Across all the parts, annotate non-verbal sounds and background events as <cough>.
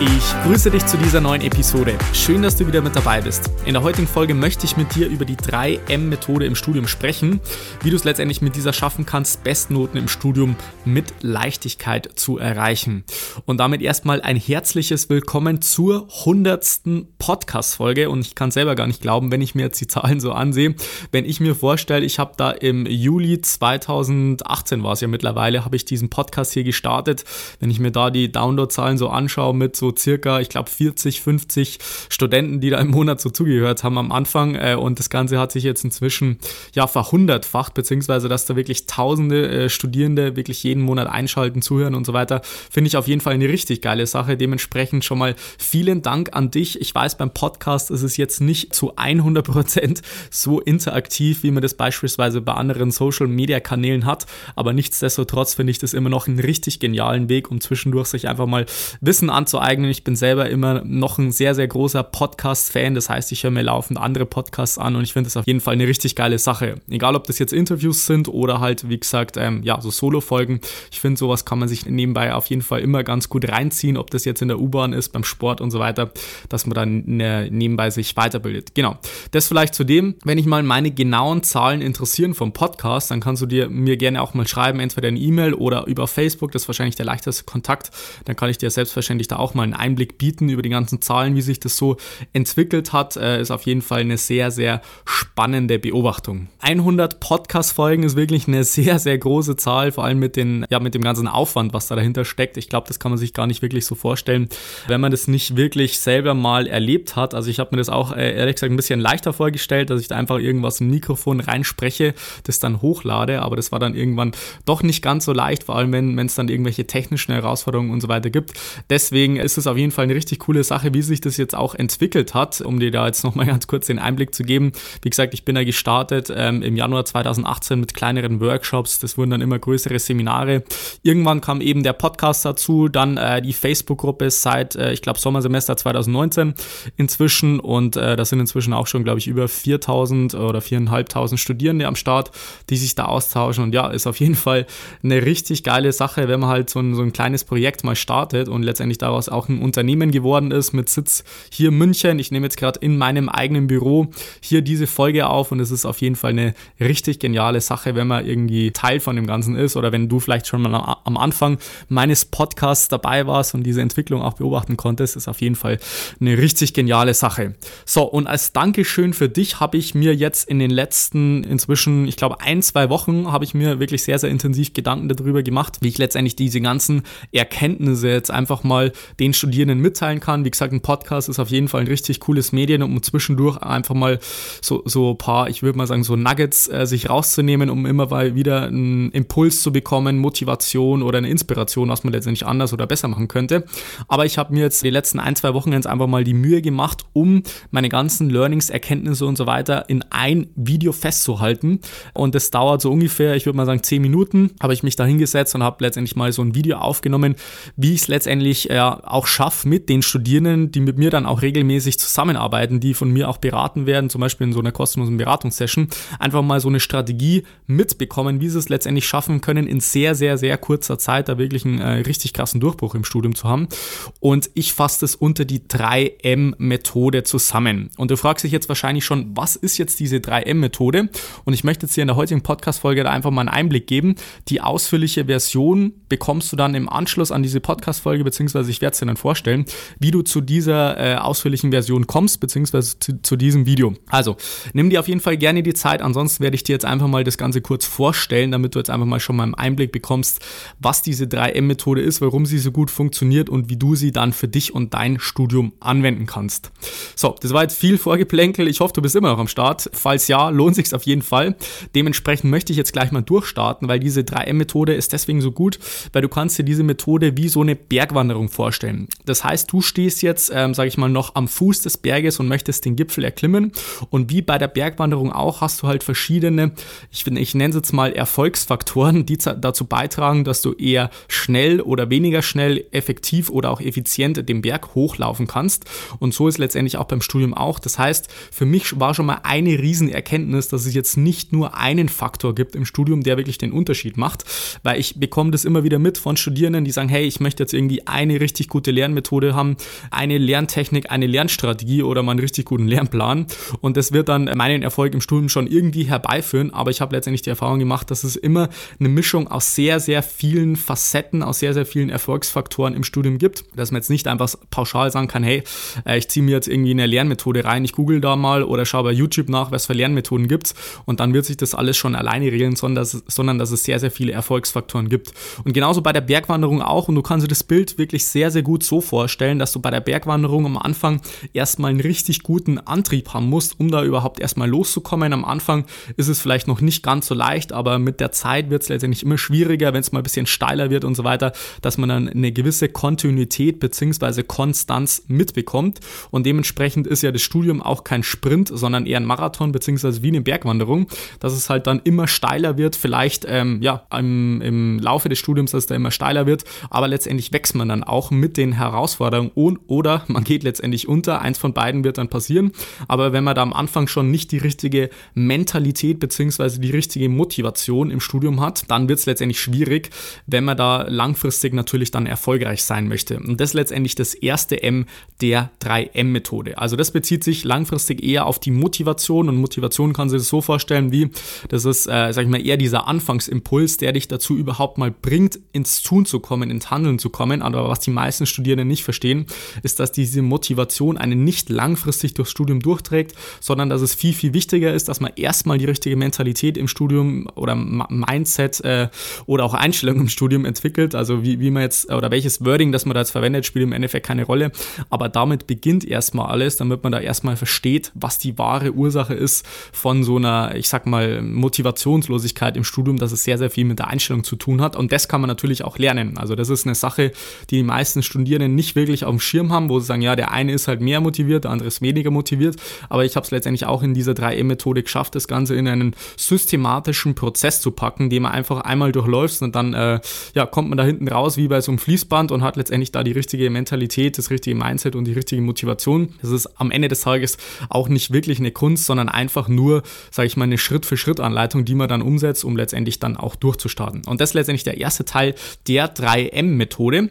Ich grüße dich zu dieser neuen Episode. Schön, dass du wieder mit dabei bist. In der heutigen Folge möchte ich mit dir über die 3M-Methode im Studium sprechen, wie du es letztendlich mit dieser schaffen kannst, Bestnoten im Studium mit Leichtigkeit zu erreichen. Und damit erstmal ein herzliches Willkommen zur 100. Podcast-Folge. Und ich kann selber gar nicht glauben, wenn ich mir jetzt die Zahlen so ansehe. Wenn ich mir vorstelle, ich habe da im Juli 2018 war es ja mittlerweile, habe ich diesen Podcast hier gestartet. Wenn ich mir da die Download-Zahlen so anschaue mit so so circa, ich glaube, 40, 50 Studenten, die da im Monat so zugehört haben am Anfang. Äh, und das Ganze hat sich jetzt inzwischen ja verhundertfacht, beziehungsweise dass da wirklich tausende äh, Studierende wirklich jeden Monat einschalten, zuhören und so weiter. Finde ich auf jeden Fall eine richtig geile Sache. Dementsprechend schon mal vielen Dank an dich. Ich weiß, beim Podcast ist es jetzt nicht zu 100 Prozent so interaktiv, wie man das beispielsweise bei anderen Social Media Kanälen hat. Aber nichtsdestotrotz finde ich das immer noch einen richtig genialen Weg, um zwischendurch sich einfach mal Wissen anzueignen eigenen. Ich bin selber immer noch ein sehr, sehr großer Podcast-Fan. Das heißt, ich höre mir laufend andere Podcasts an und ich finde das auf jeden Fall eine richtig geile Sache. Egal, ob das jetzt Interviews sind oder halt, wie gesagt, ähm, ja, so Solo-Folgen. Ich finde, sowas kann man sich nebenbei auf jeden Fall immer ganz gut reinziehen, ob das jetzt in der U-Bahn ist, beim Sport und so weiter, dass man dann ne, nebenbei sich weiterbildet. Genau. Das vielleicht zu dem, wenn ich mal meine genauen Zahlen interessieren vom Podcast, dann kannst du dir mir gerne auch mal schreiben, entweder eine E-Mail oder über Facebook. Das ist wahrscheinlich der leichteste Kontakt. Dann kann ich dir selbstverständlich da auch mal mal einen Einblick bieten über die ganzen Zahlen, wie sich das so entwickelt hat, äh, ist auf jeden Fall eine sehr, sehr spannende Beobachtung. 100 Podcast-Folgen ist wirklich eine <laughs> sehr, sehr große Zahl, vor allem mit, den, ja, mit dem ganzen Aufwand, was da dahinter steckt. Ich glaube, das kann man sich gar nicht wirklich so vorstellen, wenn man das nicht wirklich selber mal erlebt hat. Also ich habe mir das auch äh, ehrlich gesagt ein bisschen leichter vorgestellt, dass ich da einfach irgendwas im Mikrofon reinspreche, das dann hochlade, aber das war dann irgendwann doch nicht ganz so leicht, vor allem wenn es dann irgendwelche technischen Herausforderungen und so weiter gibt. Deswegen ist es auf jeden Fall eine richtig coole Sache, wie sich das jetzt auch entwickelt hat, um dir da jetzt nochmal <laughs> ganz kurz den Einblick zu geben. Wie gesagt, ich bin da gestartet ähm, im Januar 2018 mit kleineren Workshops, das wurden dann immer größere Seminare. Irgendwann kam eben der Podcast dazu, dann äh, die Facebook-Gruppe seit, äh, ich glaube, Sommersemester 2019 inzwischen und äh, da sind inzwischen auch schon, glaube ich, über 4000 oder 4500 Studierende am Start, die sich da austauschen und ja, ist auf jeden Fall eine richtig geile Sache, wenn man halt so ein, so ein kleines Projekt mal startet und letztendlich daraus auch ein Unternehmen geworden ist mit Sitz hier in München. Ich nehme jetzt gerade in meinem eigenen Büro hier diese Folge auf und es ist auf jeden Fall eine richtig geniale Sache, wenn man irgendwie Teil von dem Ganzen ist oder wenn du vielleicht schon mal am Anfang meines Podcasts dabei warst und diese Entwicklung auch beobachten konntest, ist auf jeden Fall eine richtig geniale Sache. So, und als Dankeschön für dich habe ich mir jetzt in den letzten inzwischen, ich glaube, ein, zwei Wochen habe ich mir wirklich sehr, sehr intensiv Gedanken darüber gemacht, wie ich letztendlich diese ganzen Erkenntnisse jetzt einfach mal den Studierenden mitteilen kann. Wie gesagt, ein Podcast ist auf jeden Fall ein richtig cooles Medium, um zwischendurch einfach mal so, so ein paar, ich würde mal sagen, so Nuggets äh, sich rauszunehmen, um immer mal wieder einen Impuls zu bekommen, Motivation oder eine Inspiration, was man letztendlich anders oder besser machen könnte. Aber ich habe mir jetzt die letzten ein, zwei Wochen jetzt einfach mal die Mühe gemacht, um meine ganzen Learnings, Erkenntnisse und so weiter in ein Video festzuhalten. Und das dauert so ungefähr, ich würde mal sagen, zehn Minuten, habe ich mich da hingesetzt und habe letztendlich mal so ein Video aufgenommen, wie ich es letztendlich äh, auch auch schaffe mit den Studierenden, die mit mir dann auch regelmäßig zusammenarbeiten, die von mir auch beraten werden, zum Beispiel in so einer kostenlosen Beratungssession, einfach mal so eine Strategie mitbekommen, wie sie es letztendlich schaffen können, in sehr, sehr, sehr kurzer Zeit da wirklich einen äh, richtig krassen Durchbruch im Studium zu haben. Und ich fasse das unter die 3M-Methode zusammen. Und du fragst dich jetzt wahrscheinlich schon, was ist jetzt diese 3M-Methode? Und ich möchte jetzt hier in der heutigen Podcast-Folge da einfach mal einen Einblick geben. Die ausführliche Version bekommst du dann im Anschluss an diese Podcast-Folge, beziehungsweise ich werde es dir dann dann vorstellen, wie du zu dieser äh, ausführlichen Version kommst, beziehungsweise zu, zu, diesem Video. Also, nimm dir auf jeden Fall gerne die Zeit, ansonsten werde ich dir jetzt einfach mal das Ganze kurz vorstellen, damit du jetzt einfach mal schon mal einen Einblick bekommst, was diese 3M-Methode ist, warum sie so gut funktioniert und wie du sie dann für dich und dein Studium anwenden kannst. So, das war jetzt viel Vorgeplänkel. Ich hoffe, du bist immer noch am Start. Falls ja, lohnt sich auf jeden Fall. Dementsprechend möchte ich jetzt gleich mal durchstarten, weil diese 3M-Methode ist deswegen so gut, weil du kannst dir diese Methode wie so eine Bergwanderung vorstellen. Das heißt, du stehst jetzt, ähm, sage ich mal, noch am Fuß des Berges und möchtest den Gipfel erklimmen. Und wie bei der Bergwanderung auch, hast du halt verschiedene, ich, ich nenne es jetzt mal Erfolgsfaktoren, die dazu beitragen, dass du eher schnell oder weniger schnell, effektiv oder auch effizient den Berg hochlaufen kannst. Und so ist letztendlich auch beim Studium auch. Das heißt, für mich war schon mal eine Riesenerkenntnis, dass es jetzt nicht nur einen Faktor gibt im Studium, der wirklich den Unterschied macht, weil ich bekomme das immer wieder mit von Studierenden, die sagen, hey, ich möchte jetzt irgendwie eine richtig gute Lernmethode haben, eine Lerntechnik, eine Lernstrategie oder mal einen richtig guten Lernplan. Und das wird dann meinen Erfolg im Studium schon irgendwie herbeiführen, aber ich habe letztendlich die Erfahrung gemacht, dass es immer eine Mischung aus sehr, sehr vielen Facetten, aus sehr, sehr vielen Erfolgsfaktoren im Studium gibt, dass man jetzt nicht einfach pauschal sagen kann, hey, äh, ich ziehe mir jetzt irgendwie eine Lernmethode rein, ich google da mal oder schaue bei YouTube nach, was für Lernmethoden gibt und dann wird sich das alles schon alleine regeln, sondern dass, sondern dass es sehr, sehr viele Erfolgsfaktoren gibt. Und genauso bei der Bergwanderung auch. Und du kannst dir das Bild wirklich sehr, sehr gut so vorstellen, dass du bei der Bergwanderung am Anfang erstmal einen richtig guten Antrieb haben musst, um da überhaupt erstmal loszukommen. Am Anfang ist es vielleicht noch nicht ganz so leicht, aber mit der Zeit wird es letztendlich immer schwieriger, wenn es mal ein bisschen steiler wird und so weiter, dass man dann eine gewisse Kontinuität bzw. Konstanz mitbekommt. Und dementsprechend ist ja das Studium auch kein Sprint, sondern eher ein Marathon bzw. wie eine Bergwanderung, dass es halt dann immer steiler wird, vielleicht ähm, ja im, im Laufe des Studiums, dass es da immer steiler wird, aber letztendlich wächst man dann auch mit den Herausforderungen und, oder man geht letztendlich unter. Eins von beiden wird dann passieren. Aber wenn man da am Anfang schon nicht die richtige Mentalität bzw. die richtige Motivation im Studium hat, dann wird es letztendlich schwierig, wenn man da langfristig natürlich dann erfolgreich sein möchte. Und das ist letztendlich das erste M der 3M-Methode. Also das bezieht sich langfristig eher auf die Motivation und Motivation kann sich das so vorstellen wie, das ist, äh, sag ich mal, eher dieser Anfangsimpuls, der dich dazu überhaupt mal bringt, ins Tun zu kommen, ins Handeln zu kommen. Aber was die meisten Studierenden nicht verstehen, ist, dass diese Motivation einen nicht langfristig durchs Studium durchträgt, sondern dass es viel, viel wichtiger ist, dass man erstmal die richtige Mentalität im Studium oder Mindset äh, oder auch Einstellung im Studium entwickelt. Also wie, wie man jetzt oder welches Wording, das man da jetzt verwendet, spielt im Endeffekt keine Rolle. Aber damit beginnt erstmal alles, damit man da erstmal versteht, was die wahre Ursache ist von so einer, ich sag mal, Motivationslosigkeit im Studium, dass es sehr, sehr viel mit der Einstellung zu tun hat. Und das kann man natürlich auch lernen. Also das ist eine Sache, die die meisten Studierenden nicht wirklich auf dem Schirm haben, wo sie sagen, ja, der eine ist halt mehr motiviert, der andere ist weniger motiviert. Aber ich habe es letztendlich auch in dieser 3M-Methode geschafft, das Ganze in einen systematischen Prozess zu packen, den man einfach einmal durchläuft und dann äh, ja, kommt man da hinten raus wie bei so einem Fließband und hat letztendlich da die richtige Mentalität, das richtige Mindset und die richtige Motivation. Das ist am Ende des Tages auch nicht wirklich eine Kunst, sondern einfach nur, sage ich mal, eine Schritt-für-Schritt-Anleitung, die man dann umsetzt, um letztendlich dann auch durchzustarten. Und das ist letztendlich der erste Teil der 3M-Methode.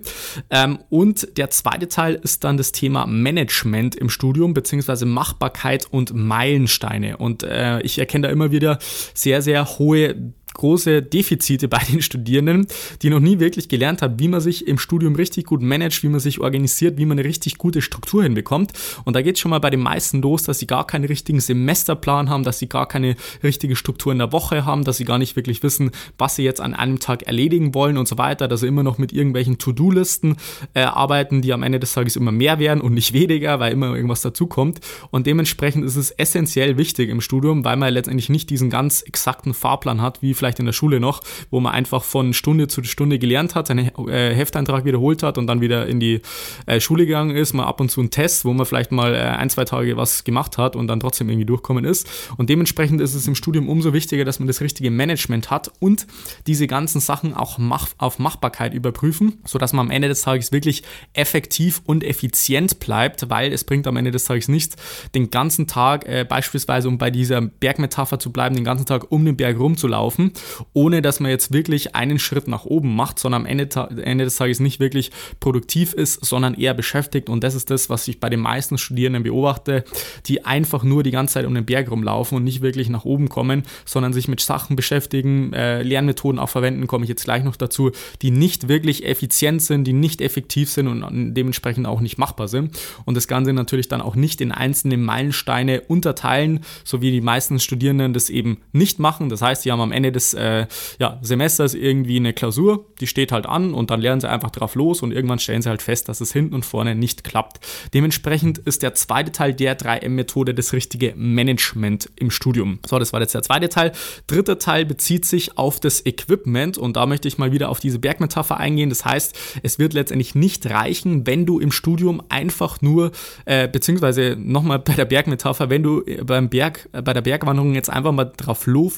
Ähm, und der zweite Teil ist dann das Thema Management im Studium, beziehungsweise Machbarkeit und Meilensteine. Und äh, ich erkenne da immer wieder sehr, sehr hohe große Defizite bei den Studierenden, die noch nie wirklich gelernt haben, wie man sich im Studium richtig gut managt, wie man sich organisiert, wie man eine richtig gute Struktur hinbekommt. Und da geht es schon mal bei den meisten los, dass sie gar keinen richtigen Semesterplan haben, dass sie gar keine richtige Struktur in der Woche haben, dass sie gar nicht wirklich wissen, was sie jetzt an einem Tag erledigen wollen und so weiter, dass sie immer noch mit irgendwelchen To-Do-Listen äh, arbeiten, die am Ende des Tages immer mehr werden und nicht <laughs> weniger, weil immer irgendwas dazukommt. Und dementsprechend ist es essentiell wichtig im Studium, weil man letztendlich nicht diesen ganz exakten Fahrplan hat, wie vielleicht in der Schule noch, wo man einfach von Stunde zu Stunde gelernt hat, seinen äh, Hefteintrag wiederholt hat und dann wieder in die äh, Schule gegangen ist, mal ab und zu einen Test, wo man vielleicht mal äh, ein, zwei Tage was gemacht hat und dann trotzdem irgendwie durchkommen ist. Und dementsprechend ist es im Studium umso wichtiger, dass man das richtige Management hat und diese ganzen Sachen auch mach auf Machbarkeit überprüfen, sodass man am Ende des Tages wirklich effektiv und effizient bleibt, weil es bringt am Ende des Tages nichts, den ganzen Tag äh, beispielsweise, um bei dieser Bergmetapher zu bleiben, den ganzen Tag um den Berg rumzulaufen ohne dass man jetzt wirklich einen Schritt nach oben macht, sondern am Ende, Ende des Tages nicht wirklich produktiv ist, sondern eher beschäftigt. Und das ist das, was ich bei den meisten Studierenden beobachte, die einfach nur die ganze Zeit um den Berg rumlaufen und nicht wirklich nach oben kommen, sondern sich mit Sachen beschäftigen, äh, Lernmethoden auch verwenden, komme ich jetzt gleich noch dazu, die nicht wirklich effizient sind, die nicht effektiv sind und dementsprechend auch nicht machbar sind. Und das Ganze natürlich dann auch nicht in einzelne Meilensteine unterteilen, so wie die meisten Studierenden das eben nicht machen. Das heißt, sie haben am Ende des des äh, ja, Semesters irgendwie eine Klausur, die steht halt an und dann lernen sie einfach drauf los und irgendwann stellen sie halt fest, dass es hinten und vorne nicht klappt. Dementsprechend ist der zweite Teil der 3M-Methode das richtige Management im Studium. So, das war jetzt der zweite Teil. Dritter Teil bezieht sich auf das Equipment und da möchte ich mal wieder auf diese Bergmetapher eingehen. Das heißt, es wird letztendlich nicht reichen, wenn du im Studium einfach nur, äh, beziehungsweise nochmal bei der Bergmetapher, wenn du beim Berg, äh, bei der Bergwanderung jetzt einfach mal drauf, lo,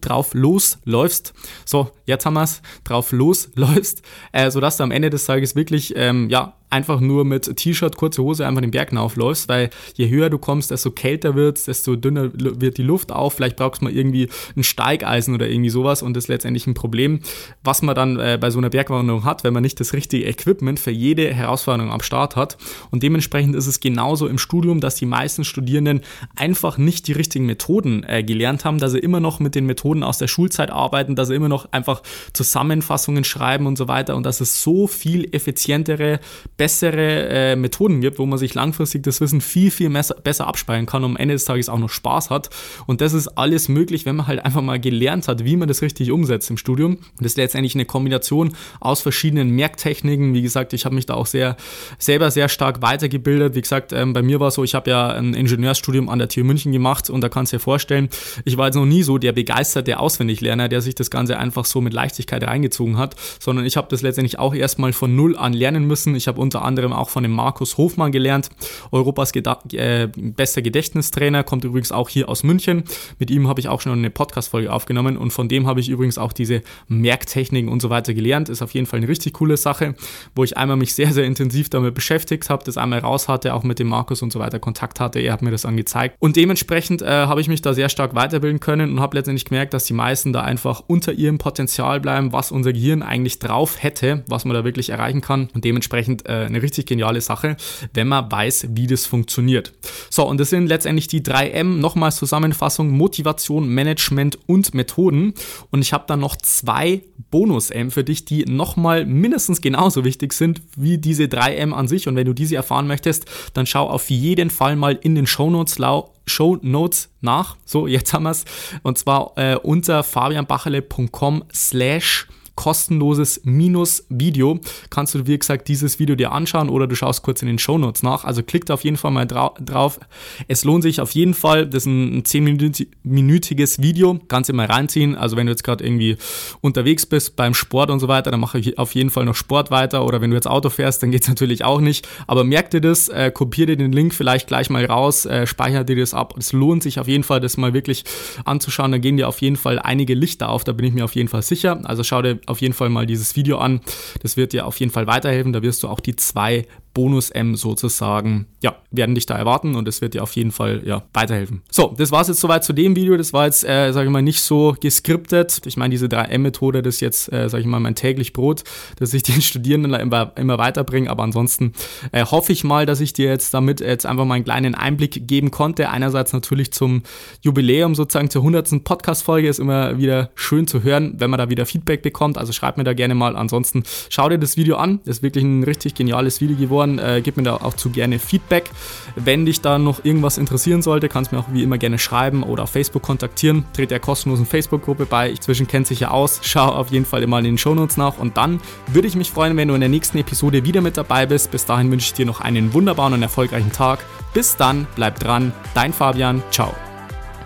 drauf losläufst, so, jetzt haben wir es, drauf losläufst, <laughs> äh, sodass du am Ende des Tages wirklich, ähm, ja, einfach nur mit T-Shirt, kurze Hose einfach den Berg hinaufläufst, weil je höher du kommst, desto kälter wird es, desto dünner wird die Luft auf. Vielleicht brauchst du mal irgendwie ein Steigeisen oder irgendwie sowas und das ist letztendlich ein Problem, was man dann äh, bei so einer Bergwanderung hat, wenn man nicht das richtige Equipment für jede Herausforderung am Start hat. Und dementsprechend ist es genauso im Studium, dass die meisten Studierenden einfach nicht die richtigen Methoden äh, gelernt haben, dass sie immer noch mit den Methoden aus der Schulzeit arbeiten, dass sie immer noch einfach Zusammenfassungen schreiben und so weiter und dass es so viel effizientere bessere äh, Methoden gibt, wo man sich langfristig das Wissen viel, viel messer, besser abspeichern kann und am Ende des Tages auch noch Spaß hat. Und das ist alles möglich, wenn man halt einfach mal gelernt hat, wie man das richtig umsetzt im Studium. Und das ist letztendlich eine Kombination aus verschiedenen Merktechniken. Wie gesagt, ich habe mich da auch sehr, selber sehr stark weitergebildet. Wie gesagt, ähm, bei mir war es so, ich habe ja ein Ingenieursstudium an der TU München gemacht und da kannst du dir vorstellen, ich war jetzt noch nie so der begeisterte Auswendiglerner, der sich das Ganze einfach so mit Leichtigkeit reingezogen hat, sondern ich habe das letztendlich auch erstmal von Null an lernen müssen. Ich habe unter anderem auch von dem Markus Hofmann gelernt, Europas Geda äh, bester Gedächtnistrainer, kommt übrigens auch hier aus München. Mit ihm habe ich auch schon eine Podcast-Folge aufgenommen und von dem habe ich übrigens auch diese Merktechniken und so weiter gelernt. Ist auf jeden Fall eine richtig coole Sache, wo ich einmal mich sehr, sehr intensiv damit beschäftigt habe, das einmal raus hatte, auch mit dem Markus und so weiter Kontakt hatte. Er hat mir das angezeigt. Und dementsprechend äh, habe ich mich da sehr stark weiterbilden können und habe letztendlich gemerkt, dass die meisten da einfach unter ihrem Potenzial bleiben, was unser Gehirn eigentlich drauf hätte, was man da wirklich erreichen kann. Und dementsprechend äh, eine richtig geniale Sache, wenn man weiß, wie das funktioniert. So, und das sind letztendlich die 3M, nochmals Zusammenfassung, Motivation, Management und Methoden. Und ich habe dann noch zwei Bonus-M für dich, die nochmal mindestens genauso wichtig sind wie diese 3M an sich. Und wenn du diese erfahren möchtest, dann schau auf jeden Fall mal in den Shownotes Show Notes nach. So, jetzt haben wir es. Und zwar äh, unter fabianbachele.com slash kostenloses Minus-Video. Kannst du, wie gesagt, dieses Video dir anschauen oder du schaust kurz in den Show Notes nach. Also klickt auf jeden Fall mal drau drauf. Es lohnt sich auf jeden Fall. Das ist ein 10-minütiges Video. Kannst du mal reinziehen. Also wenn du jetzt gerade irgendwie unterwegs bist beim Sport und so weiter, dann mache ich auf jeden Fall noch Sport weiter. Oder wenn du jetzt Auto fährst, dann geht es <laughs> natürlich auch nicht. Aber merk dir das, äh, kopier dir den Link vielleicht gleich mal raus, äh, speicher dir das ab. Es lohnt sich auf jeden Fall, das mal wirklich anzuschauen. Da gehen dir auf jeden Fall einige Lichter auf. Da bin ich mir auf jeden Fall sicher. Also schau dir auf jeden Fall mal dieses Video an. Das wird dir auf jeden Fall weiterhelfen. Da wirst du auch die zwei Bonus-M sozusagen, ja, werden dich da erwarten und es wird dir auf jeden Fall, ja, weiterhelfen. So, das war es jetzt soweit zu dem Video. Das war jetzt, äh, sage ich mal, nicht so geskriptet. Ich meine, diese 3M-Methode, das ist jetzt, äh, sage ich mal, mein täglich Brot, dass ich <laughs> den Studierenden immer, immer weiterbringe. Aber ansonsten äh, hoffe ich mal, dass ich dir jetzt damit jetzt einfach mal einen kleinen Einblick geben konnte. Einerseits natürlich zum Jubiläum, sozusagen zur 100. Podcast-Folge ist immer wieder schön zu hören, wenn man da wieder Feedback bekommt. Also schreib mir da gerne mal. Ansonsten schau dir das Video an. Das ist wirklich ein richtig geniales Video geworden geworden. Äh, gib mir da auch zu gerne Feedback. Wenn dich da noch irgendwas interessieren sollte, kannst du mir auch wie immer gerne schreiben oder auf Facebook kontaktieren. Trete der kostenlosen Facebook-Gruppe bei. Ich zwischen kennt sich ja aus. Schau auf jeden Fall immer in den Shownotes nach. Und dann würde ich mich freuen, wenn du in der nächsten Episode wieder mit dabei bist. Bis dahin wünsche ich dir noch einen wunderbaren und erfolgreichen Tag. Bis dann, bleib dran. Dein Fabian. Ciao.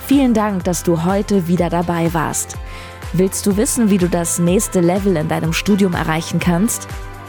Vielen Dank, dass du heute wieder dabei warst. Willst du wissen, wie du das nächste Level in deinem Studium erreichen kannst?